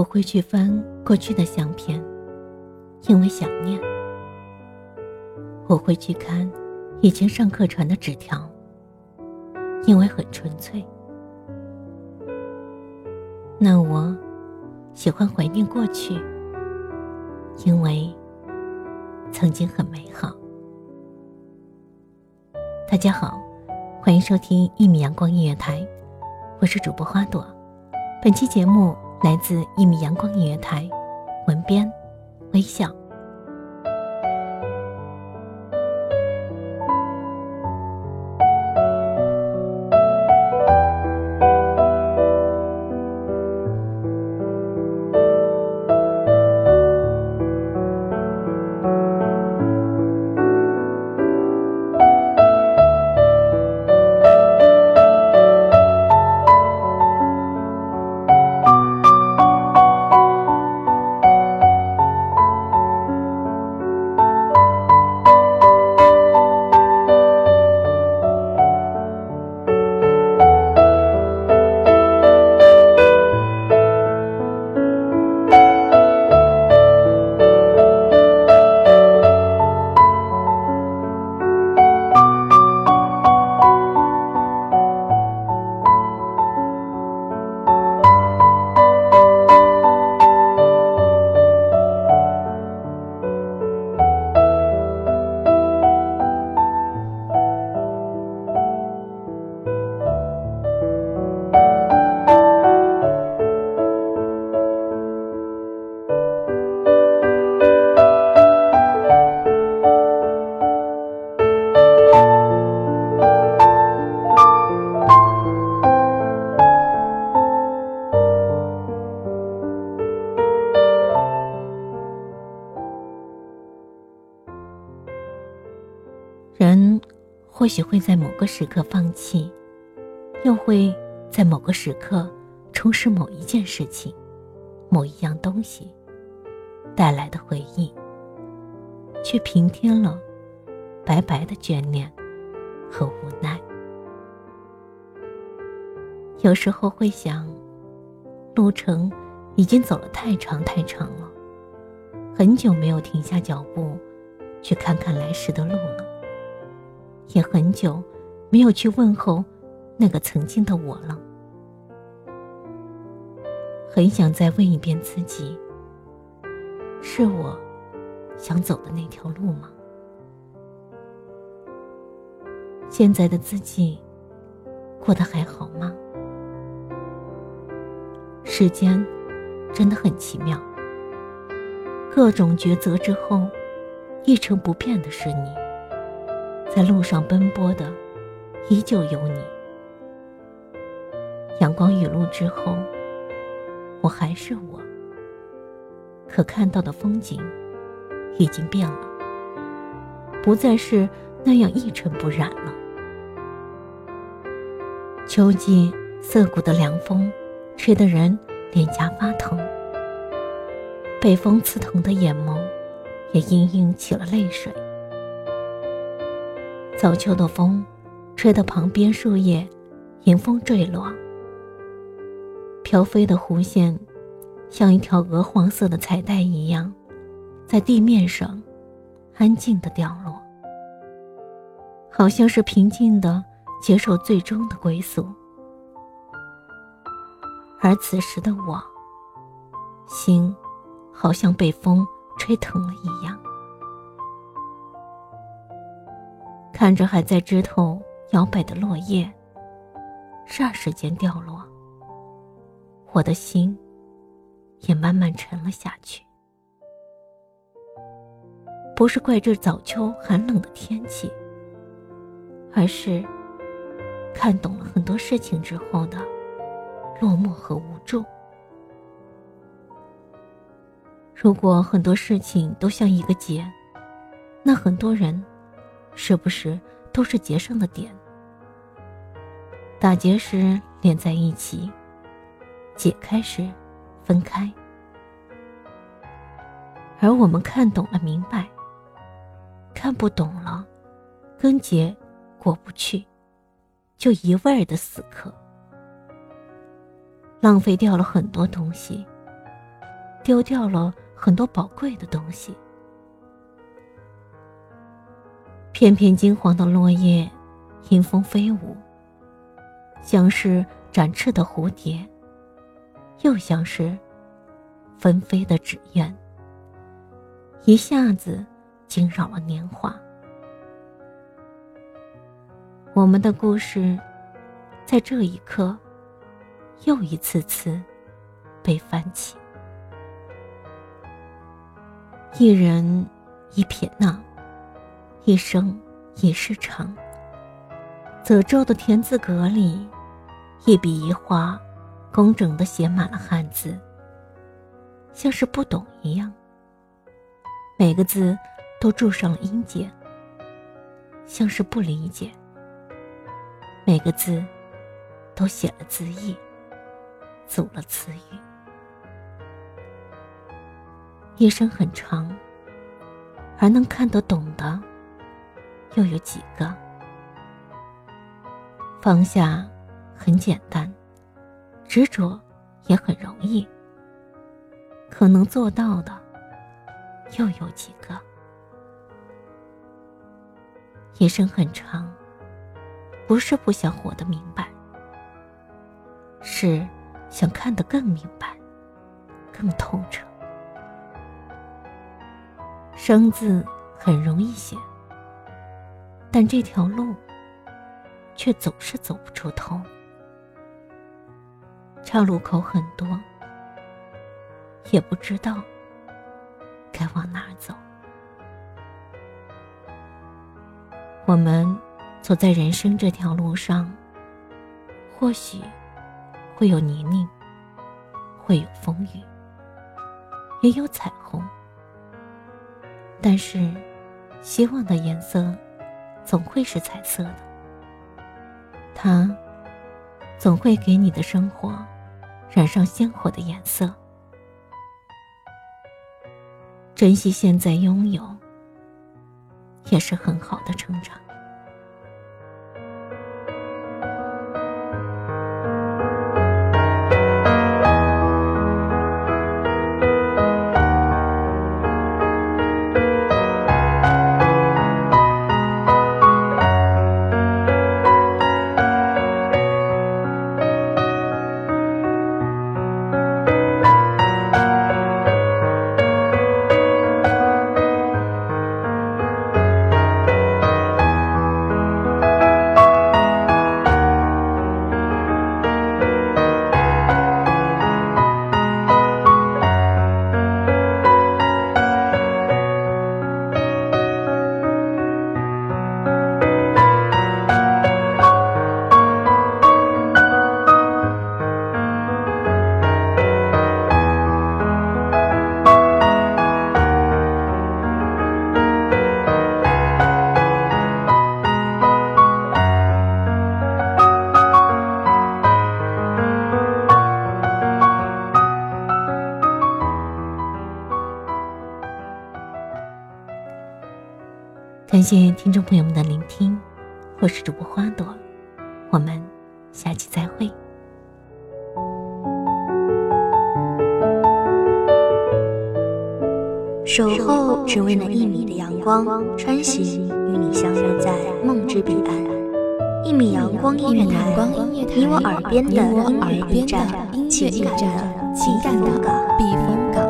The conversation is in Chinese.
我会去翻过去的相片，因为想念；我会去看以前上课传的纸条，因为很纯粹。那我喜欢怀念过去，因为曾经很美好。大家好，欢迎收听一米阳光音乐台，我是主播花朵。本期节目。来自一米阳光音乐台，文编微笑。人或许会在某个时刻放弃，又会在某个时刻重拾某一件事情、某一样东西带来的回忆，却平添了白白的眷恋和无奈。有时候会想，路程已经走了太长太长了，很久没有停下脚步去看看来时的路了。也很久没有去问候那个曾经的我了，很想再问一遍自己：是我想走的那条路吗？现在的自己过得还好吗？时间真的很奇妙，各种抉择之后，一成不变的是你。在路上奔波的，依旧有你。阳光雨露之后，我还是我。可看到的风景已经变了，不再是那样一尘不染了。秋季涩骨的凉风，吹得人脸颊发疼；被风刺疼的眼眸，也隐隐起了泪水。早秋的风，吹得旁边树叶迎风坠落，飘飞的弧线，像一条鹅黄色的彩带一样，在地面上安静的掉落，好像是平静的接受最终的归宿。而此时的我，心好像被风吹疼了一样。看着还在枝头摇摆的落叶，霎时间掉落，我的心也慢慢沉了下去。不是怪这早秋寒冷的天气，而是看懂了很多事情之后的落寞和无助。如果很多事情都像一个结，那很多人。是不是都是结上的点？打结时连在一起，解开时分开。而我们看懂了，明白；看不懂了，根结过不去，就一味的死磕，浪费掉了很多东西，丢掉了很多宝贵的东西。片片金黄的落叶，迎风飞舞，像是展翅的蝴蝶，又像是纷飞的纸鸢，一下子惊扰了年华。我们的故事，在这一刻，又一次次被翻起。一人一撇捺。一生一世长。泽州的田字格里，一笔一画，工整的写满了汉字，像是不懂一样。每个字都注上了音节，像是不理解。每个字都写了字义，组了词语。一生很长，而能看得懂的。又有几个？放下很简单，执着也很容易。可能做到的又有几个？一生很长，不是不想活得明白，是想看得更明白、更透彻。生字很容易写。但这条路，却总是走不出头。岔路口很多，也不知道该往哪儿走。我们走在人生这条路上，或许会有泥泞，会有风雨，也有彩虹。但是，希望的颜色。总会是彩色的，它总会给你的生活染上鲜活的颜色。珍惜现在拥有，也是很好的成长。感谢听众朋友们的聆听，我是主播花朵，我们下期再会。守候只为那一米的阳光，穿行与你相约在梦之彼岸。一米阳光音乐台，你我耳边的音乐驿站，情感的情感的避风港。